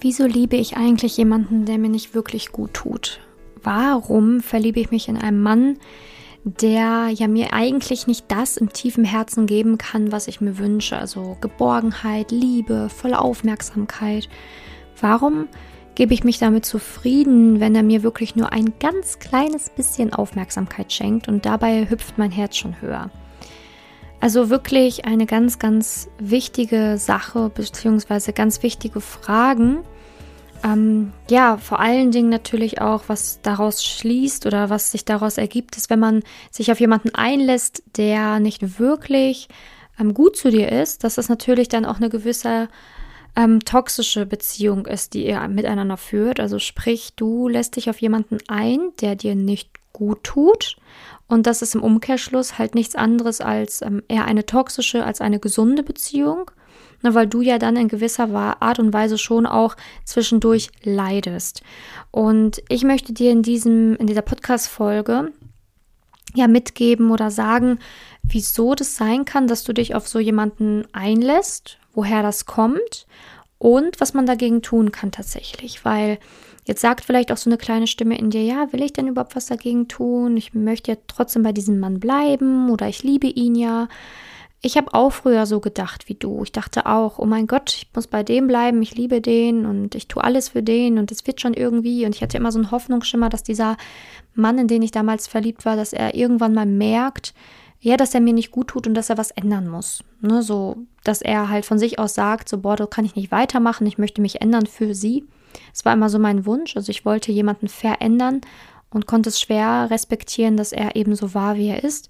Wieso liebe ich eigentlich jemanden, der mir nicht wirklich gut tut? Warum verliebe ich mich in einen Mann, der ja mir eigentlich nicht das im tiefen Herzen geben kann, was ich mir wünsche? Also Geborgenheit, Liebe, volle Aufmerksamkeit. Warum gebe ich mich damit zufrieden, wenn er mir wirklich nur ein ganz kleines bisschen Aufmerksamkeit schenkt und dabei hüpft mein Herz schon höher? Also wirklich eine ganz, ganz wichtige Sache, beziehungsweise ganz wichtige Fragen. Ähm, ja, vor allen Dingen natürlich auch, was daraus schließt oder was sich daraus ergibt, ist, wenn man sich auf jemanden einlässt, der nicht wirklich ähm, gut zu dir ist, dass das natürlich dann auch eine gewisse ähm, toxische Beziehung ist, die ihr miteinander führt. Also sprich, du lässt dich auf jemanden ein, der dir nicht gut tut. Und das ist im Umkehrschluss halt nichts anderes als ähm, eher eine toxische als eine gesunde Beziehung, ne, weil du ja dann in gewisser Art und Weise schon auch zwischendurch leidest. Und ich möchte dir in diesem, in dieser Podcast-Folge ja mitgeben oder sagen, wieso das sein kann, dass du dich auf so jemanden einlässt, woher das kommt und was man dagegen tun kann tatsächlich, weil Jetzt sagt vielleicht auch so eine kleine Stimme in dir, ja, will ich denn überhaupt was dagegen tun? Ich möchte ja trotzdem bei diesem Mann bleiben oder ich liebe ihn ja. Ich habe auch früher so gedacht wie du. Ich dachte auch, oh mein Gott, ich muss bei dem bleiben, ich liebe den und ich tue alles für den und es wird schon irgendwie. Und ich hatte immer so einen Hoffnungsschimmer, dass dieser Mann, in den ich damals verliebt war, dass er irgendwann mal merkt, ja, dass er mir nicht gut tut und dass er was ändern muss. Ne, so, dass er halt von sich aus sagt, so, boah, da kann ich nicht weitermachen, ich möchte mich ändern für sie. Es war immer so mein Wunsch. Also ich wollte jemanden verändern und konnte es schwer respektieren, dass er eben so war, wie er ist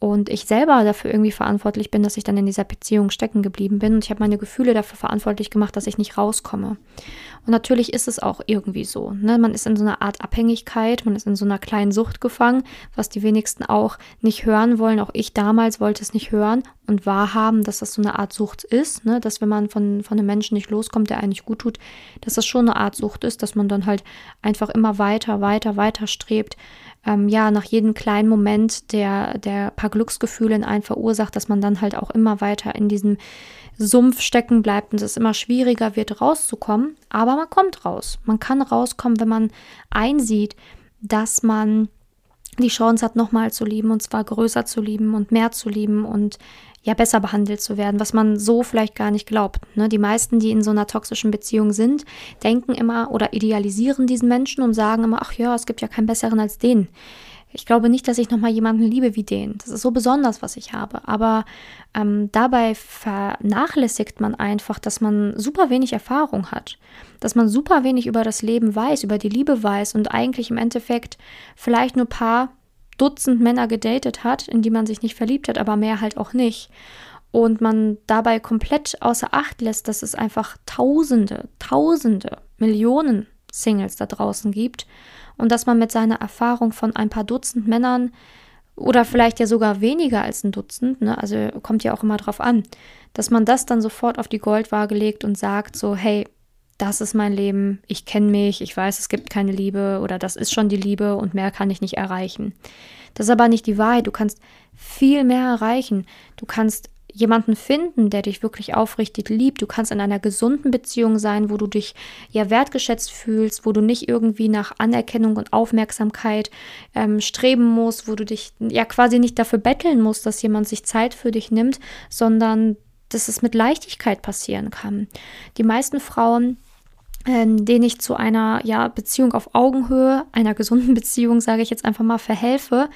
und ich selber dafür irgendwie verantwortlich bin, dass ich dann in dieser Beziehung stecken geblieben bin und ich habe meine Gefühle dafür verantwortlich gemacht, dass ich nicht rauskomme. Und natürlich ist es auch irgendwie so. Ne? Man ist in so einer Art Abhängigkeit, man ist in so einer kleinen Sucht gefangen, was die wenigsten auch nicht hören wollen. Auch ich damals wollte es nicht hören und wahrhaben, dass das so eine Art Sucht ist, ne? dass wenn man von, von einem Menschen nicht loskommt, der eigentlich gut tut, dass das schon eine Art Sucht ist, dass man dann halt einfach immer weiter, weiter, weiter strebt ähm, ja, nach jedem kleinen Moment, der, der paar Glücksgefühle in einen verursacht, dass man dann halt auch immer weiter in diesem Sumpf stecken bleibt und es immer schwieriger wird, rauszukommen. Aber man kommt raus. Man kann rauskommen, wenn man einsieht, dass man die Chance hat, nochmal zu lieben und zwar größer zu lieben und mehr zu lieben und ja besser behandelt zu werden, was man so vielleicht gar nicht glaubt. Ne? Die meisten, die in so einer toxischen Beziehung sind, denken immer oder idealisieren diesen Menschen und sagen immer, ach ja, es gibt ja keinen besseren als den. Ich glaube nicht, dass ich nochmal jemanden liebe wie den. Das ist so besonders, was ich habe. Aber ähm, dabei vernachlässigt man einfach, dass man super wenig Erfahrung hat. Dass man super wenig über das Leben weiß, über die Liebe weiß und eigentlich im Endeffekt vielleicht nur ein paar Dutzend Männer gedatet hat, in die man sich nicht verliebt hat, aber mehr halt auch nicht. Und man dabei komplett außer Acht lässt, dass es einfach Tausende, Tausende, Millionen Singles da draußen gibt und dass man mit seiner Erfahrung von ein paar Dutzend Männern oder vielleicht ja sogar weniger als ein Dutzend, ne, also kommt ja auch immer drauf an, dass man das dann sofort auf die Goldwaage legt und sagt so, hey, das ist mein Leben, ich kenne mich, ich weiß, es gibt keine Liebe oder das ist schon die Liebe und mehr kann ich nicht erreichen. Das ist aber nicht die Wahrheit. Du kannst viel mehr erreichen. Du kannst jemanden finden, der dich wirklich aufrichtig liebt. Du kannst in einer gesunden Beziehung sein, wo du dich ja wertgeschätzt fühlst, wo du nicht irgendwie nach Anerkennung und Aufmerksamkeit ähm, streben musst, wo du dich ja quasi nicht dafür betteln musst, dass jemand sich Zeit für dich nimmt, sondern dass es mit Leichtigkeit passieren kann. Die meisten Frauen ähm, denen ich zu einer ja, Beziehung auf Augenhöhe, einer gesunden Beziehung, sage ich jetzt einfach mal, verhelfe,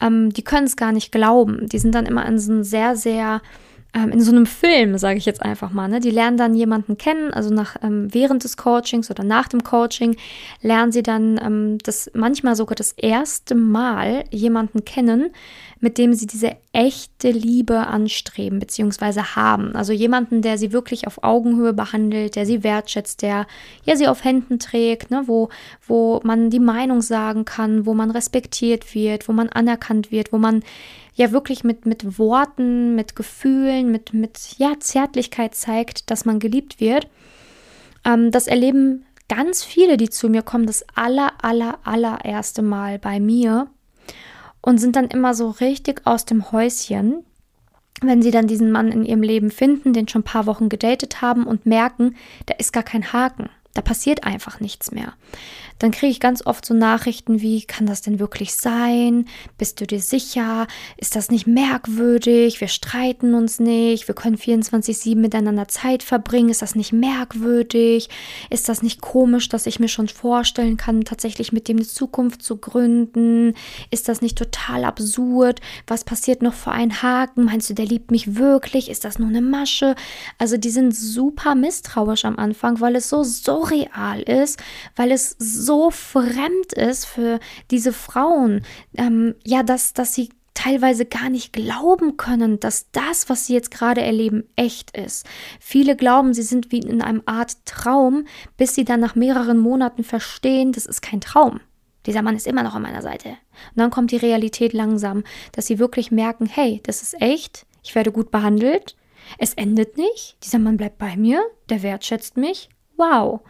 ähm, die können es gar nicht glauben. Die sind dann immer in so einem sehr, sehr ähm, in so einem Film, sage ich jetzt einfach mal. Ne? Die lernen dann jemanden kennen, also nach, ähm, während des Coachings oder nach dem Coaching lernen sie dann ähm, das manchmal sogar das erste Mal jemanden kennen, mit dem sie diese echte Liebe anstreben bzw. haben. Also jemanden, der sie wirklich auf Augenhöhe behandelt, der sie wertschätzt, der ja sie auf Händen trägt, ne? wo, wo man die Meinung sagen kann, wo man respektiert wird, wo man anerkannt wird, wo man ja wirklich mit, mit Worten, mit Gefühlen, mit, mit ja, Zärtlichkeit zeigt, dass man geliebt wird. Ähm, das erleben ganz viele, die zu mir kommen, das aller, aller, allererste Mal bei mir und sind dann immer so richtig aus dem Häuschen, wenn sie dann diesen Mann in ihrem Leben finden, den schon ein paar Wochen gedatet haben und merken, da ist gar kein Haken. Da passiert einfach nichts mehr dann kriege ich ganz oft so Nachrichten wie, kann das denn wirklich sein? Bist du dir sicher? Ist das nicht merkwürdig? Wir streiten uns nicht, wir können 24-7 miteinander Zeit verbringen. Ist das nicht merkwürdig? Ist das nicht komisch, dass ich mir schon vorstellen kann, tatsächlich mit dem eine Zukunft zu gründen? Ist das nicht total absurd? Was passiert noch für einen Haken? Meinst du, der liebt mich wirklich? Ist das nur eine Masche? Also die sind super misstrauisch am Anfang, weil es so surreal ist, weil es so fremd ist für diese Frauen, ähm, ja, dass, dass sie teilweise gar nicht glauben können, dass das, was sie jetzt gerade erleben, echt ist. Viele glauben, sie sind wie in einem Art Traum, bis sie dann nach mehreren Monaten verstehen, das ist kein Traum. Dieser Mann ist immer noch an meiner Seite. Und dann kommt die Realität langsam, dass sie wirklich merken, hey, das ist echt, ich werde gut behandelt, es endet nicht, dieser Mann bleibt bei mir, der wertschätzt mich wow.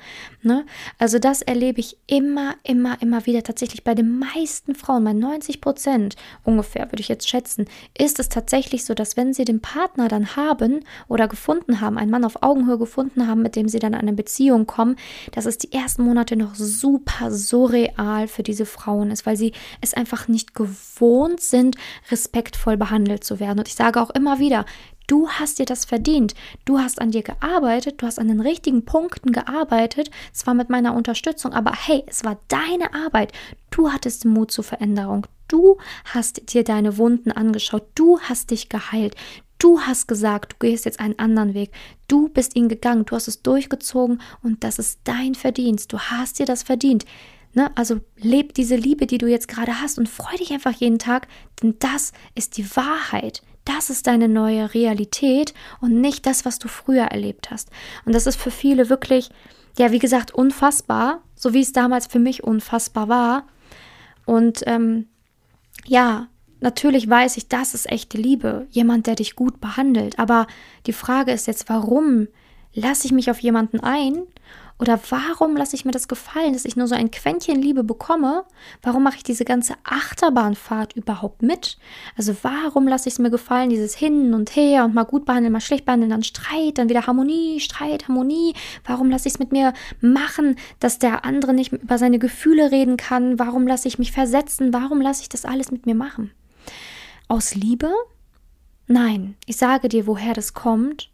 Ne? Also das erlebe ich immer, immer, immer wieder. Tatsächlich bei den meisten Frauen, bei 90 Prozent ungefähr, würde ich jetzt schätzen, ist es tatsächlich so, dass wenn sie den Partner dann haben oder gefunden haben, einen Mann auf Augenhöhe gefunden haben, mit dem sie dann in eine Beziehung kommen, dass es die ersten Monate noch super surreal für diese Frauen ist, weil sie es einfach nicht gewohnt sind, respektvoll behandelt zu werden. Und ich sage auch immer wieder, Du hast dir das verdient. Du hast an dir gearbeitet, du hast an den richtigen Punkten gearbeitet, zwar mit meiner Unterstützung, aber hey, es war deine Arbeit. Du hattest den Mut zur Veränderung. Du hast dir deine Wunden angeschaut. Du hast dich geheilt. Du hast gesagt, du gehst jetzt einen anderen Weg. Du bist ihn gegangen. Du hast es durchgezogen und das ist dein Verdienst. Du hast dir das verdient. Ne? Also leb diese Liebe, die du jetzt gerade hast und freu dich einfach jeden Tag, denn das ist die Wahrheit. Das ist deine neue Realität und nicht das, was du früher erlebt hast. Und das ist für viele wirklich, ja, wie gesagt, unfassbar, so wie es damals für mich unfassbar war. Und ähm, ja, natürlich weiß ich, das ist echte Liebe, jemand, der dich gut behandelt. Aber die Frage ist jetzt, warum lasse ich mich auf jemanden ein oder warum lasse ich mir das gefallen, dass ich nur so ein Quäntchen Liebe bekomme? Warum mache ich diese ganze Achterbahnfahrt überhaupt mit? Also warum lasse ich es mir gefallen, dieses Hin und Her und mal gut behandeln, mal schlecht behandeln, dann Streit, dann wieder Harmonie, Streit, Harmonie? Warum lasse ich es mit mir machen, dass der andere nicht über seine Gefühle reden kann? Warum lasse ich mich versetzen? Warum lasse ich das alles mit mir machen? Aus Liebe? Nein, ich sage dir, woher das kommt.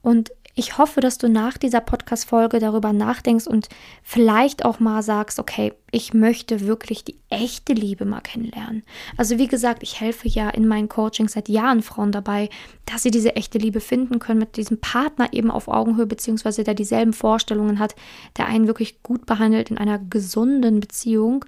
Und ich hoffe, dass du nach dieser Podcast-Folge darüber nachdenkst und vielleicht auch mal sagst, okay, ich möchte wirklich die echte Liebe mal kennenlernen. Also wie gesagt, ich helfe ja in meinen Coachings seit Jahren Frauen dabei, dass sie diese echte Liebe finden können mit diesem Partner eben auf Augenhöhe, beziehungsweise der dieselben Vorstellungen hat, der einen wirklich gut behandelt in einer gesunden Beziehung.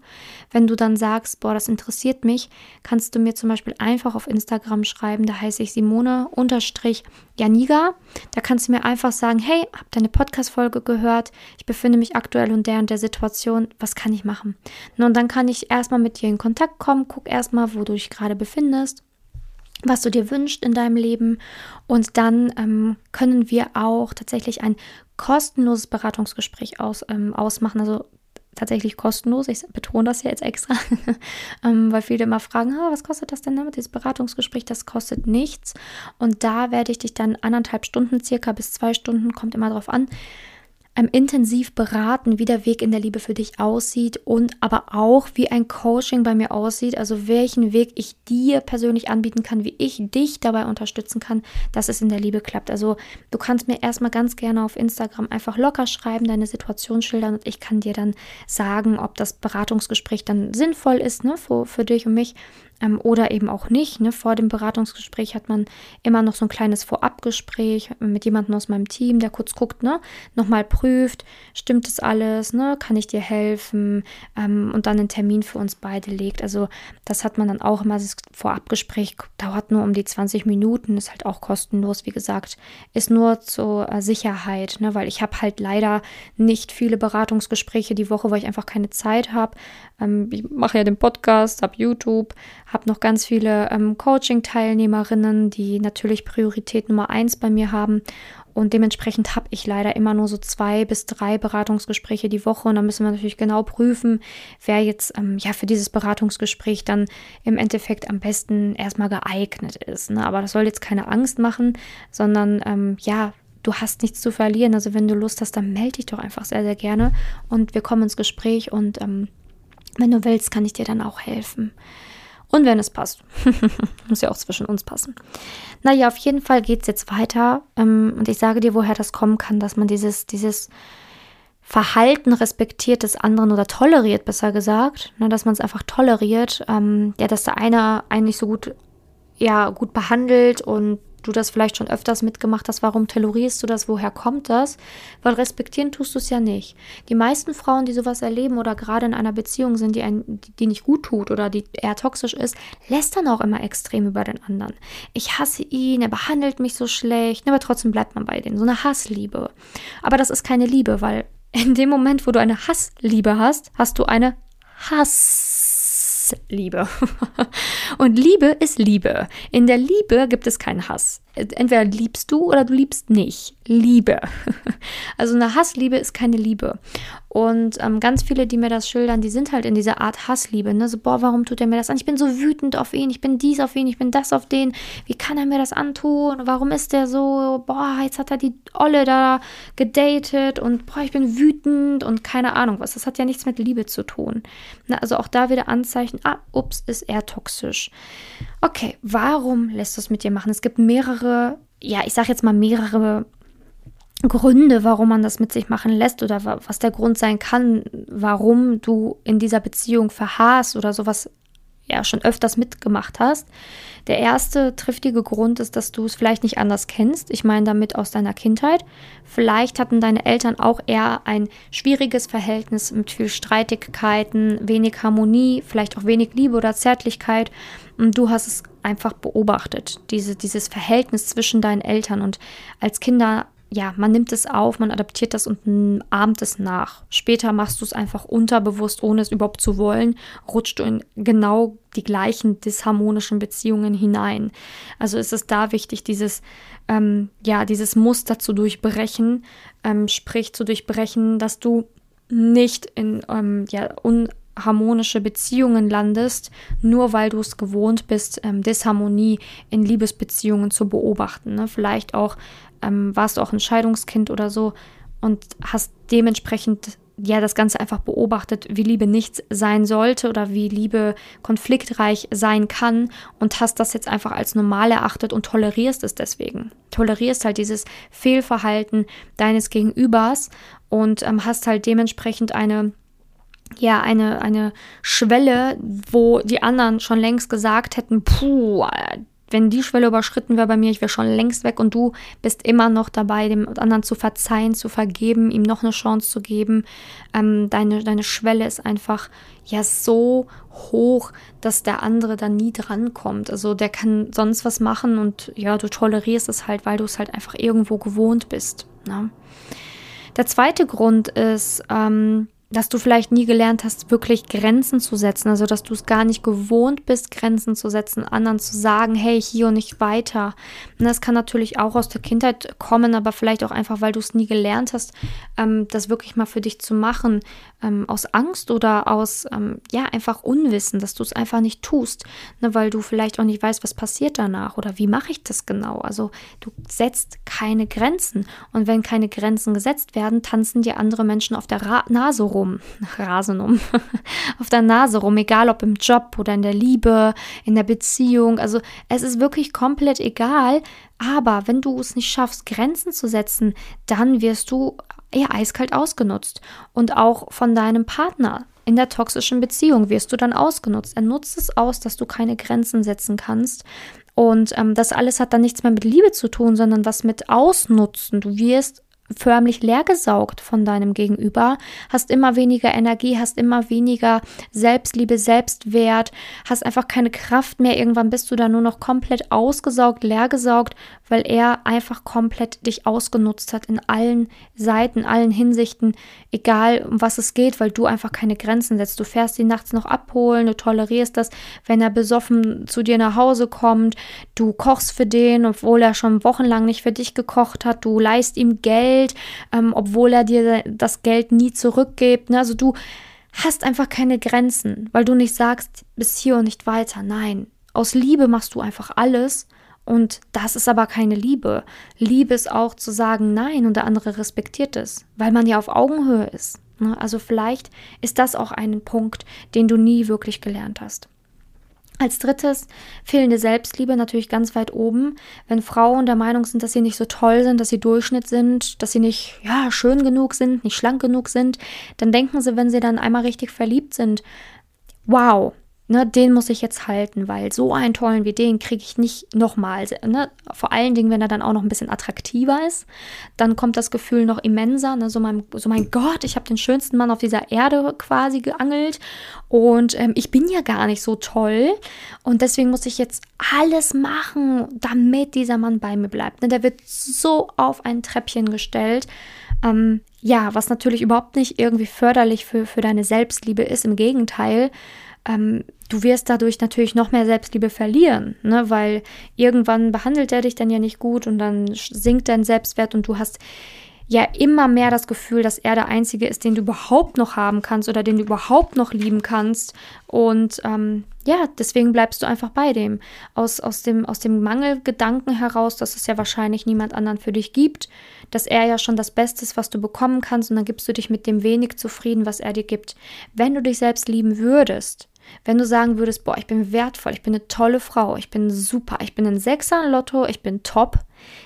Wenn du dann sagst, boah, das interessiert mich, kannst du mir zum Beispiel einfach auf Instagram schreiben, da heiße ich Simone unterstrich Janiga. Da kannst du mir einfach sagen, hey, hab deine Podcast-Folge gehört, ich befinde mich aktuell in der und der Situation, was kann ich machen? Und dann kann ich erstmal mit dir in Kontakt kommen, guck erstmal, wo du dich gerade befindest was du dir wünschst in deinem Leben. Und dann ähm, können wir auch tatsächlich ein kostenloses Beratungsgespräch aus, ähm, ausmachen. Also tatsächlich kostenlos. Ich betone das ja jetzt extra, ähm, weil viele immer fragen, ah, was kostet das denn damit? Dieses Beratungsgespräch, das kostet nichts. Und da werde ich dich dann anderthalb Stunden circa bis zwei Stunden, kommt immer drauf an, ähm, intensiv beraten, wie der Weg in der Liebe für dich aussieht und aber auch, wie ein Coaching bei mir aussieht, also welchen Weg ich dir persönlich anbieten kann, wie ich dich dabei unterstützen kann, dass es in der Liebe klappt. Also du kannst mir erstmal ganz gerne auf Instagram einfach locker schreiben, deine Situation schildern und ich kann dir dann sagen, ob das Beratungsgespräch dann sinnvoll ist ne, für, für dich und mich ähm, oder eben auch nicht. Ne? Vor dem Beratungsgespräch hat man immer noch so ein kleines Vorabgespräch mit jemandem aus meinem Team, der kurz guckt, ne? nochmal prüft, stimmt das alles, ne? kann ich dir helfen ähm, und dann einen Termin für uns beide legt. Also das hat man dann auch immer, das Vorabgespräch dauert nur um die 20 Minuten, ist halt auch kostenlos, wie gesagt, ist nur zur äh, Sicherheit, ne? weil ich habe halt leider nicht viele Beratungsgespräche die Woche, weil ich einfach keine Zeit habe. Ähm, ich mache ja den Podcast, habe YouTube, habe noch ganz viele ähm, Coaching-Teilnehmerinnen, die natürlich Priorität Nummer eins bei mir haben. Und dementsprechend habe ich leider immer nur so zwei bis drei Beratungsgespräche die Woche. Und da müssen wir natürlich genau prüfen, wer jetzt ähm, ja für dieses Beratungsgespräch dann im Endeffekt am besten erstmal geeignet ist. Ne? Aber das soll jetzt keine Angst machen, sondern ähm, ja, du hast nichts zu verlieren. Also wenn du Lust hast, dann melde dich doch einfach sehr, sehr gerne. Und wir kommen ins Gespräch und ähm, wenn du willst, kann ich dir dann auch helfen. Und wenn es passt. Muss ja auch zwischen uns passen. Naja, auf jeden Fall geht es jetzt weiter. Ähm, und ich sage dir, woher das kommen kann, dass man dieses, dieses Verhalten respektiert des anderen oder toleriert, besser gesagt. Ne, dass man es einfach toleriert. Ähm, ja, dass der eine eigentlich so gut, ja, gut behandelt und du das vielleicht schon öfters mitgemacht hast, warum tolerierst du das, woher kommt das? Weil respektieren tust du es ja nicht. Die meisten Frauen, die sowas erleben oder gerade in einer Beziehung sind, die, ein, die nicht gut tut oder die eher toxisch ist, lästern auch immer extrem über den anderen. Ich hasse ihn, er behandelt mich so schlecht, aber trotzdem bleibt man bei denen. So eine Hassliebe. Aber das ist keine Liebe, weil in dem Moment, wo du eine Hassliebe hast, hast du eine Hass. Liebe. Und Liebe ist Liebe. In der Liebe gibt es keinen Hass. Entweder liebst du oder du liebst nicht. Liebe. Also eine Hassliebe ist keine Liebe. Und ähm, ganz viele, die mir das schildern, die sind halt in dieser Art Hassliebe. Ne? So, boah, warum tut er mir das an? Ich bin so wütend auf ihn, ich bin dies auf ihn, ich bin das auf den. Wie kann er mir das antun? Warum ist der so? Boah, jetzt hat er die Olle da gedatet und boah, ich bin wütend und keine Ahnung was. Das hat ja nichts mit Liebe zu tun. Ne? Also auch da wieder Anzeichen, ah, ups, ist er toxisch. Okay, warum lässt du es mit dir machen? Es gibt mehrere, ja, ich sag jetzt mal mehrere Gründe, warum man das mit sich machen lässt oder was der Grund sein kann, warum du in dieser Beziehung verharrst oder sowas ja schon öfters mitgemacht hast. Der erste triftige Grund ist, dass du es vielleicht nicht anders kennst. Ich meine damit aus deiner Kindheit. Vielleicht hatten deine Eltern auch eher ein schwieriges Verhältnis mit viel Streitigkeiten, wenig Harmonie, vielleicht auch wenig Liebe oder Zärtlichkeit. Und du hast es einfach beobachtet, diese, dieses Verhältnis zwischen deinen Eltern. Und als Kinder ja, man nimmt es auf, man adaptiert das und ahmt es nach. Später machst du es einfach unterbewusst, ohne es überhaupt zu wollen, rutscht du in genau die gleichen disharmonischen Beziehungen hinein. Also ist es da wichtig, dieses, ähm, ja, dieses Muster zu durchbrechen, ähm, sprich zu durchbrechen, dass du nicht in ähm, ja, unharmonische Beziehungen landest, nur weil du es gewohnt bist, ähm, Disharmonie in Liebesbeziehungen zu beobachten. Ne? Vielleicht auch ähm, warst du auch ein Scheidungskind oder so und hast dementsprechend ja das Ganze einfach beobachtet, wie Liebe nicht sein sollte oder wie Liebe konfliktreich sein kann und hast das jetzt einfach als normal erachtet und tolerierst es deswegen. Tolerierst halt dieses Fehlverhalten deines Gegenübers und ähm, hast halt dementsprechend eine ja, eine, eine Schwelle, wo die anderen schon längst gesagt hätten, puh, wenn die Schwelle überschritten wäre bei mir, ich wäre schon längst weg und du bist immer noch dabei, dem anderen zu verzeihen, zu vergeben, ihm noch eine Chance zu geben. Ähm, deine, deine Schwelle ist einfach ja so hoch, dass der andere da nie drankommt. Also der kann sonst was machen und ja, du tolerierst es halt, weil du es halt einfach irgendwo gewohnt bist. Ne? Der zweite Grund ist, ähm, dass du vielleicht nie gelernt hast, wirklich Grenzen zu setzen, also dass du es gar nicht gewohnt bist, Grenzen zu setzen, anderen zu sagen, hey, hier und nicht weiter. Und das kann natürlich auch aus der Kindheit kommen, aber vielleicht auch einfach, weil du es nie gelernt hast, ähm, das wirklich mal für dich zu machen, ähm, aus Angst oder aus, ähm, ja, einfach Unwissen, dass du es einfach nicht tust, ne, weil du vielleicht auch nicht weißt, was passiert danach oder wie mache ich das genau. Also du setzt keine Grenzen und wenn keine Grenzen gesetzt werden, tanzen dir andere Menschen auf der Ra Nase rum rum, Rasen um, auf der Nase rum, egal ob im Job oder in der Liebe, in der Beziehung. Also es ist wirklich komplett egal. Aber wenn du es nicht schaffst, Grenzen zu setzen, dann wirst du eher eiskalt ausgenutzt. Und auch von deinem Partner. In der toxischen Beziehung wirst du dann ausgenutzt. Er nutzt es aus, dass du keine Grenzen setzen kannst. Und ähm, das alles hat dann nichts mehr mit Liebe zu tun, sondern was mit Ausnutzen. Du wirst förmlich leergesaugt von deinem Gegenüber, hast immer weniger Energie, hast immer weniger Selbstliebe, Selbstwert, hast einfach keine Kraft mehr. Irgendwann bist du da nur noch komplett ausgesaugt, leergesaugt, weil er einfach komplett dich ausgenutzt hat in allen Seiten, allen Hinsichten, egal um was es geht, weil du einfach keine Grenzen setzt. Du fährst ihn nachts noch abholen, du tolerierst das, wenn er besoffen zu dir nach Hause kommt, du kochst für den, obwohl er schon wochenlang nicht für dich gekocht hat, du leist ihm Geld, Geld, ähm, obwohl er dir das Geld nie zurückgibt. Ne? Also du hast einfach keine Grenzen, weil du nicht sagst, bis hier und nicht weiter. Nein, aus Liebe machst du einfach alles. Und das ist aber keine Liebe. Liebe ist auch zu sagen Nein und der andere respektiert es, weil man ja auf Augenhöhe ist. Ne? Also vielleicht ist das auch ein Punkt, den du nie wirklich gelernt hast. Als drittes fehlende Selbstliebe natürlich ganz weit oben. Wenn Frauen der Meinung sind, dass sie nicht so toll sind, dass sie Durchschnitt sind, dass sie nicht ja schön genug sind, nicht schlank genug sind, dann denken sie, wenn sie dann einmal richtig verliebt sind, wow, ne, den muss ich jetzt halten, weil so einen tollen wie den kriege ich nicht nochmal. Ne? Vor allen Dingen, wenn er dann auch noch ein bisschen attraktiver ist, dann kommt das Gefühl noch immenser. Ne? So, mein, so mein Gott, ich habe den schönsten Mann auf dieser Erde quasi geangelt und ähm, ich bin ja gar nicht so toll und deswegen muss ich jetzt alles machen, damit dieser Mann bei mir bleibt. Ne? Der wird so auf ein Treppchen gestellt. Ähm, ja, was natürlich überhaupt nicht irgendwie förderlich für, für deine Selbstliebe ist. Im Gegenteil, ähm, du wirst dadurch natürlich noch mehr Selbstliebe verlieren, ne? weil irgendwann behandelt er dich dann ja nicht gut und dann sinkt dein Selbstwert und du hast ja immer mehr das Gefühl, dass er der Einzige ist, den du überhaupt noch haben kannst oder den du überhaupt noch lieben kannst. Und ähm, ja, deswegen bleibst du einfach bei dem. Aus, aus, dem. aus dem Mangelgedanken heraus, dass es ja wahrscheinlich niemand anderen für dich gibt, dass er ja schon das Beste ist, was du bekommen kannst, und dann gibst du dich mit dem wenig zufrieden, was er dir gibt. Wenn du dich selbst lieben würdest, wenn du sagen würdest, boah, ich bin wertvoll, ich bin eine tolle Frau, ich bin super, ich bin ein Sechser Lotto, ich bin top,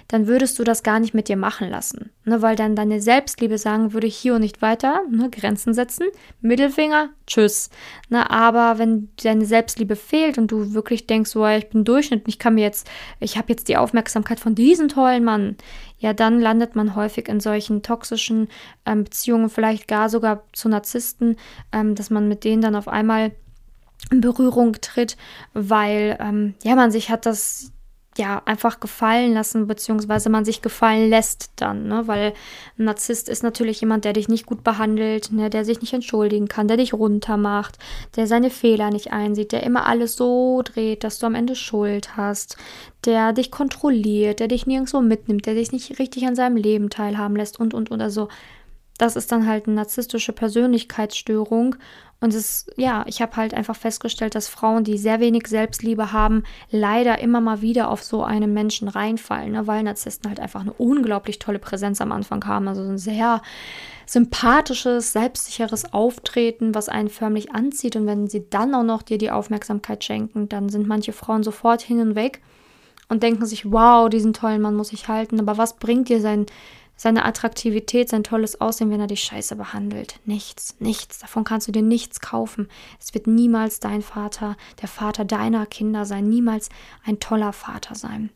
dann würdest du das gar nicht mit dir machen lassen. Ne, weil dann deine Selbstliebe sagen würde, hier und nicht weiter, ne, Grenzen setzen, Mittelfinger, tschüss. Ne, aber wenn deine Selbstliebe fehlt und du wirklich denkst, so, ich bin Durchschnitt, ich kann mir jetzt, ich habe jetzt die Aufmerksamkeit von diesem tollen Mann, ja, dann landet man häufig in solchen toxischen ähm, Beziehungen, vielleicht gar sogar zu Narzissten, ähm, dass man mit denen dann auf einmal in Berührung tritt, weil ähm, ja man sich hat das ja einfach gefallen lassen, beziehungsweise man sich gefallen lässt dann, ne? Weil ein Narzisst ist natürlich jemand, der dich nicht gut behandelt, ne? der sich nicht entschuldigen kann, der dich runtermacht, der seine Fehler nicht einsieht, der immer alles so dreht, dass du am Ende Schuld hast, der dich kontrolliert, der dich nirgendwo mitnimmt, der dich nicht richtig an seinem Leben teilhaben lässt und und und. Also das ist dann halt eine narzisstische Persönlichkeitsstörung und es, ja, ich habe halt einfach festgestellt, dass Frauen, die sehr wenig Selbstliebe haben, leider immer mal wieder auf so einen Menschen reinfallen, ne? weil Narzissten halt einfach eine unglaublich tolle Präsenz am Anfang haben. Also ein sehr sympathisches, selbstsicheres Auftreten, was einen förmlich anzieht. Und wenn sie dann auch noch dir die Aufmerksamkeit schenken, dann sind manche Frauen sofort hin und weg und denken sich, wow, diesen tollen Mann muss ich halten. Aber was bringt dir sein seine Attraktivität, sein tolles Aussehen, wenn er dich scheiße behandelt. Nichts, nichts. Davon kannst du dir nichts kaufen. Es wird niemals dein Vater, der Vater deiner Kinder sein, niemals ein toller Vater sein.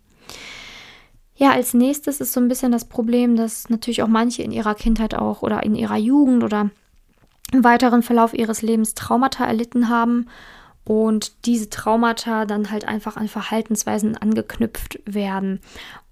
Ja, als nächstes ist so ein bisschen das Problem, dass natürlich auch manche in ihrer Kindheit auch oder in ihrer Jugend oder im weiteren Verlauf ihres Lebens Traumata erlitten haben und diese Traumata dann halt einfach an Verhaltensweisen angeknüpft werden.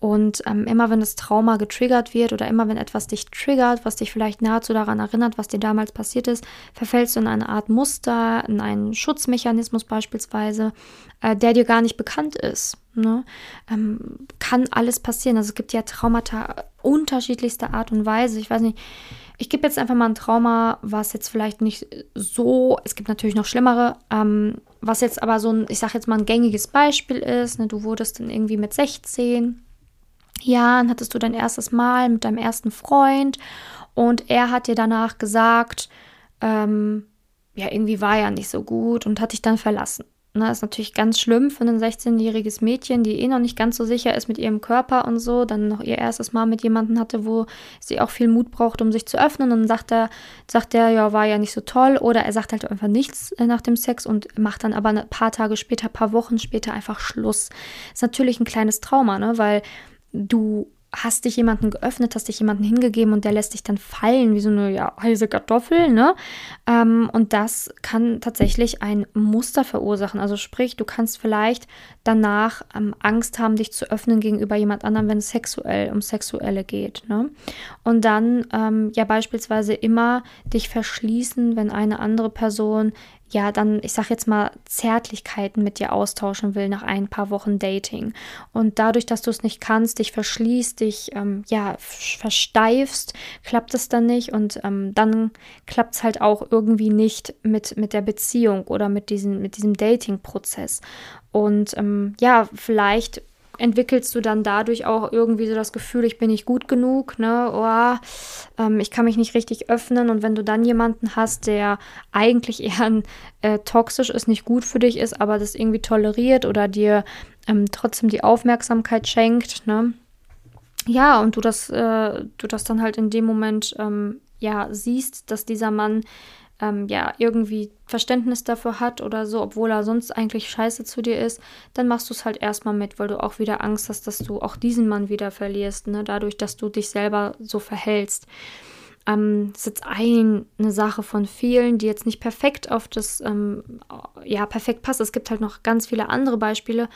Und ähm, immer wenn das Trauma getriggert wird oder immer wenn etwas dich triggert, was dich vielleicht nahezu daran erinnert, was dir damals passiert ist, verfällst du in eine Art Muster, in einen Schutzmechanismus beispielsweise, äh, der dir gar nicht bekannt ist. Ne? Ähm, kann alles passieren. Also es gibt ja Traumata unterschiedlichster Art und Weise. Ich weiß nicht, ich gebe jetzt einfach mal ein Trauma, was jetzt vielleicht nicht so, es gibt natürlich noch schlimmere, ähm, was jetzt aber so ein, ich sage jetzt mal ein gängiges Beispiel ist. Ne? Du wurdest dann irgendwie mit 16 Jahren, hattest du dein erstes Mal mit deinem ersten Freund und er hat dir danach gesagt, ähm, ja, irgendwie war er nicht so gut und hat dich dann verlassen. Na, ist natürlich ganz schlimm für ein 16-jähriges Mädchen, die eh noch nicht ganz so sicher ist mit ihrem Körper und so, dann noch ihr erstes Mal mit jemandem hatte, wo sie auch viel Mut braucht, um sich zu öffnen. Und dann sagt er, sagt er, ja, war ja nicht so toll. Oder er sagt halt einfach nichts äh, nach dem Sex und macht dann aber ein paar Tage später, ein paar Wochen später einfach Schluss. Ist natürlich ein kleines Trauma, ne? Weil du hast dich jemanden geöffnet, hast dich jemanden hingegeben und der lässt dich dann fallen wie so eine ja, heiße Kartoffel, ne? Ähm, und das kann tatsächlich ein Muster verursachen. Also sprich, du kannst vielleicht danach ähm, Angst haben, dich zu öffnen gegenüber jemand anderem, wenn es sexuell um Sexuelle geht, ne? Und dann ähm, ja beispielsweise immer dich verschließen, wenn eine andere Person ja, dann, ich sag jetzt mal, Zärtlichkeiten mit dir austauschen will nach ein paar Wochen Dating. Und dadurch, dass du es nicht kannst, dich verschließt, dich, ähm, ja, versteifst, klappt es dann nicht. Und ähm, dann klappt es halt auch irgendwie nicht mit, mit der Beziehung oder mit, diesen, mit diesem Dating-Prozess. Und ähm, ja, vielleicht entwickelst du dann dadurch auch irgendwie so das Gefühl, ich bin nicht gut genug, ne? Oh, ähm, ich kann mich nicht richtig öffnen. Und wenn du dann jemanden hast, der eigentlich eher äh, toxisch ist, nicht gut für dich ist, aber das irgendwie toleriert oder dir ähm, trotzdem die Aufmerksamkeit schenkt, ne? Ja, und du das, äh, du das dann halt in dem Moment ähm, ja siehst, dass dieser Mann ähm, ja irgendwie Verständnis dafür hat oder so, obwohl er sonst eigentlich scheiße zu dir ist, dann machst du es halt erstmal mit, weil du auch wieder Angst hast, dass du auch diesen Mann wieder verlierst, ne? dadurch, dass du dich selber so verhältst. Ähm, das ist jetzt ein, eine Sache von vielen, die jetzt nicht perfekt auf das, ähm, ja, perfekt passt. Es gibt halt noch ganz viele andere Beispiele,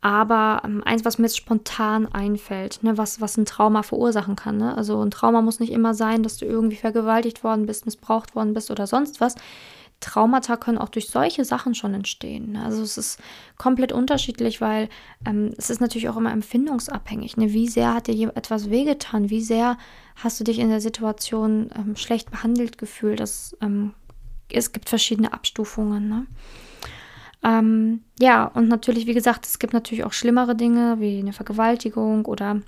aber ähm, eins, was mir jetzt spontan einfällt, ne, was, was ein Trauma verursachen kann. Ne? Also ein Trauma muss nicht immer sein, dass du irgendwie vergewaltigt worden bist, missbraucht worden bist oder sonst was. Traumata können auch durch solche Sachen schon entstehen. Ne? Also es ist komplett unterschiedlich, weil ähm, es ist natürlich auch immer empfindungsabhängig. Ne? Wie sehr hat dir etwas wehgetan? Wie sehr hast du dich in der Situation ähm, schlecht behandelt gefühlt? Das, ähm, es gibt verschiedene Abstufungen. Ne? Ähm, ja, und natürlich, wie gesagt, es gibt natürlich auch schlimmere Dinge wie eine Vergewaltigung oder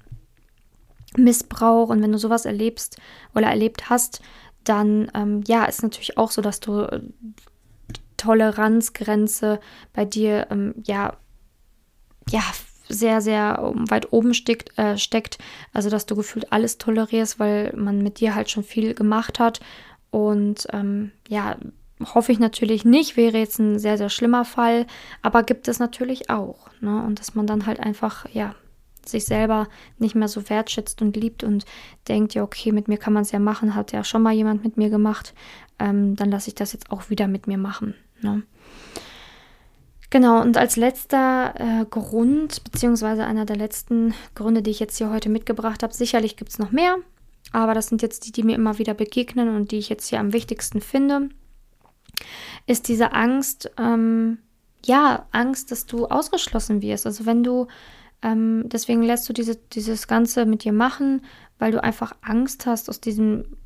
Missbrauch. Und wenn du sowas erlebst oder erlebt hast, dann ähm, ja, ist natürlich auch so, dass du äh, Toleranzgrenze bei dir ähm, ja, ja, sehr, sehr weit oben steckt, äh, steckt. Also, dass du gefühlt alles tolerierst, weil man mit dir halt schon viel gemacht hat. Und ähm, ja, hoffe ich natürlich nicht, wäre jetzt ein sehr, sehr schlimmer Fall, aber gibt es natürlich auch. Ne? Und dass man dann halt einfach, ja, sich selber nicht mehr so wertschätzt und liebt und denkt, ja, okay, mit mir kann man es ja machen, hat ja schon mal jemand mit mir gemacht, ähm, dann lasse ich das jetzt auch wieder mit mir machen. Ne? Genau, und als letzter äh, Grund, beziehungsweise einer der letzten Gründe, die ich jetzt hier heute mitgebracht habe, sicherlich gibt es noch mehr, aber das sind jetzt die, die mir immer wieder begegnen und die ich jetzt hier am wichtigsten finde ist diese Angst, ähm, ja, Angst, dass du ausgeschlossen wirst. Also wenn du, ähm, deswegen lässt du diese, dieses Ganze mit dir machen, weil du einfach Angst hast, aus diesem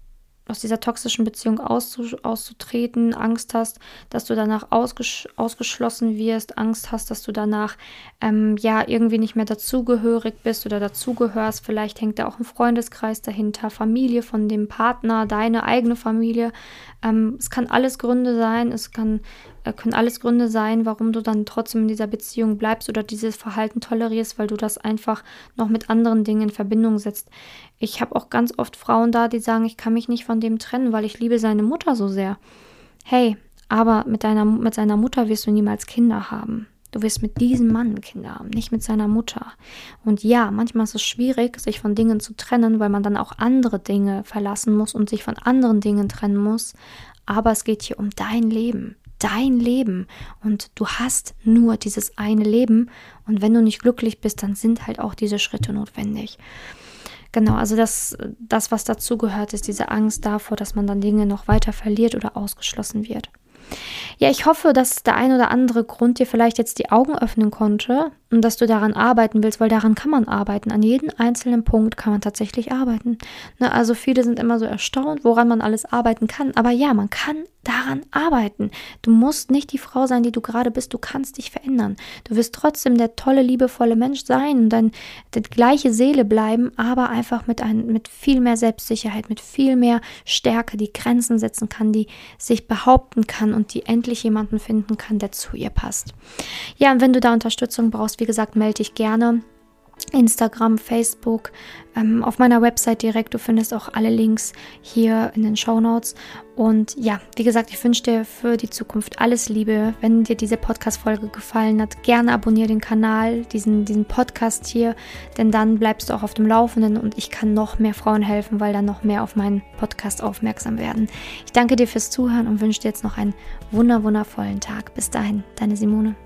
aus dieser toxischen Beziehung auszutreten, Angst hast, dass du danach ausges ausgeschlossen wirst, Angst hast, dass du danach ähm, ja irgendwie nicht mehr dazugehörig bist oder dazugehörst. Vielleicht hängt da auch ein Freundeskreis dahinter, Familie von dem Partner, deine eigene Familie. Ähm, es kann alles Gründe sein, es kann äh, können alles Gründe sein, warum du dann trotzdem in dieser Beziehung bleibst oder dieses Verhalten tolerierst, weil du das einfach noch mit anderen Dingen in Verbindung setzt. Ich habe auch ganz oft Frauen da, die sagen, ich kann mich nicht von dem trennen, weil ich liebe seine Mutter so sehr. Hey, aber mit, deiner, mit seiner Mutter wirst du niemals Kinder haben. Du wirst mit diesem Mann Kinder haben, nicht mit seiner Mutter. Und ja, manchmal ist es schwierig, sich von Dingen zu trennen, weil man dann auch andere Dinge verlassen muss und sich von anderen Dingen trennen muss. Aber es geht hier um dein Leben dein Leben und du hast nur dieses eine Leben und wenn du nicht glücklich bist, dann sind halt auch diese Schritte notwendig. Genau, also das, das was dazu gehört, ist diese Angst davor, dass man dann Dinge noch weiter verliert oder ausgeschlossen wird. Ja, ich hoffe, dass der ein oder andere Grund dir vielleicht jetzt die Augen öffnen konnte und dass du daran arbeiten willst, weil daran kann man arbeiten. An jedem einzelnen Punkt kann man tatsächlich arbeiten. Ne, also viele sind immer so erstaunt, woran man alles arbeiten kann. Aber ja, man kann daran arbeiten. Du musst nicht die Frau sein, die du gerade bist. Du kannst dich verändern. Du wirst trotzdem der tolle, liebevolle Mensch sein und dann die gleiche Seele bleiben, aber einfach mit, ein, mit viel mehr Selbstsicherheit, mit viel mehr Stärke, die Grenzen setzen kann, die sich behaupten kann und die endlich jemanden finden kann, der zu ihr passt. Ja, und wenn du da Unterstützung brauchst, wie gesagt, melde dich gerne. Instagram, Facebook, ähm, auf meiner Website direkt. Du findest auch alle Links hier in den Show Notes. Und ja, wie gesagt, ich wünsche dir für die Zukunft alles Liebe. Wenn dir diese Podcast-Folge gefallen hat, gerne abonniere den Kanal, diesen, diesen Podcast hier, denn dann bleibst du auch auf dem Laufenden und ich kann noch mehr Frauen helfen, weil dann noch mehr auf meinen Podcast aufmerksam werden. Ich danke dir fürs Zuhören und wünsche dir jetzt noch einen wunder wundervollen Tag. Bis dahin, deine Simone.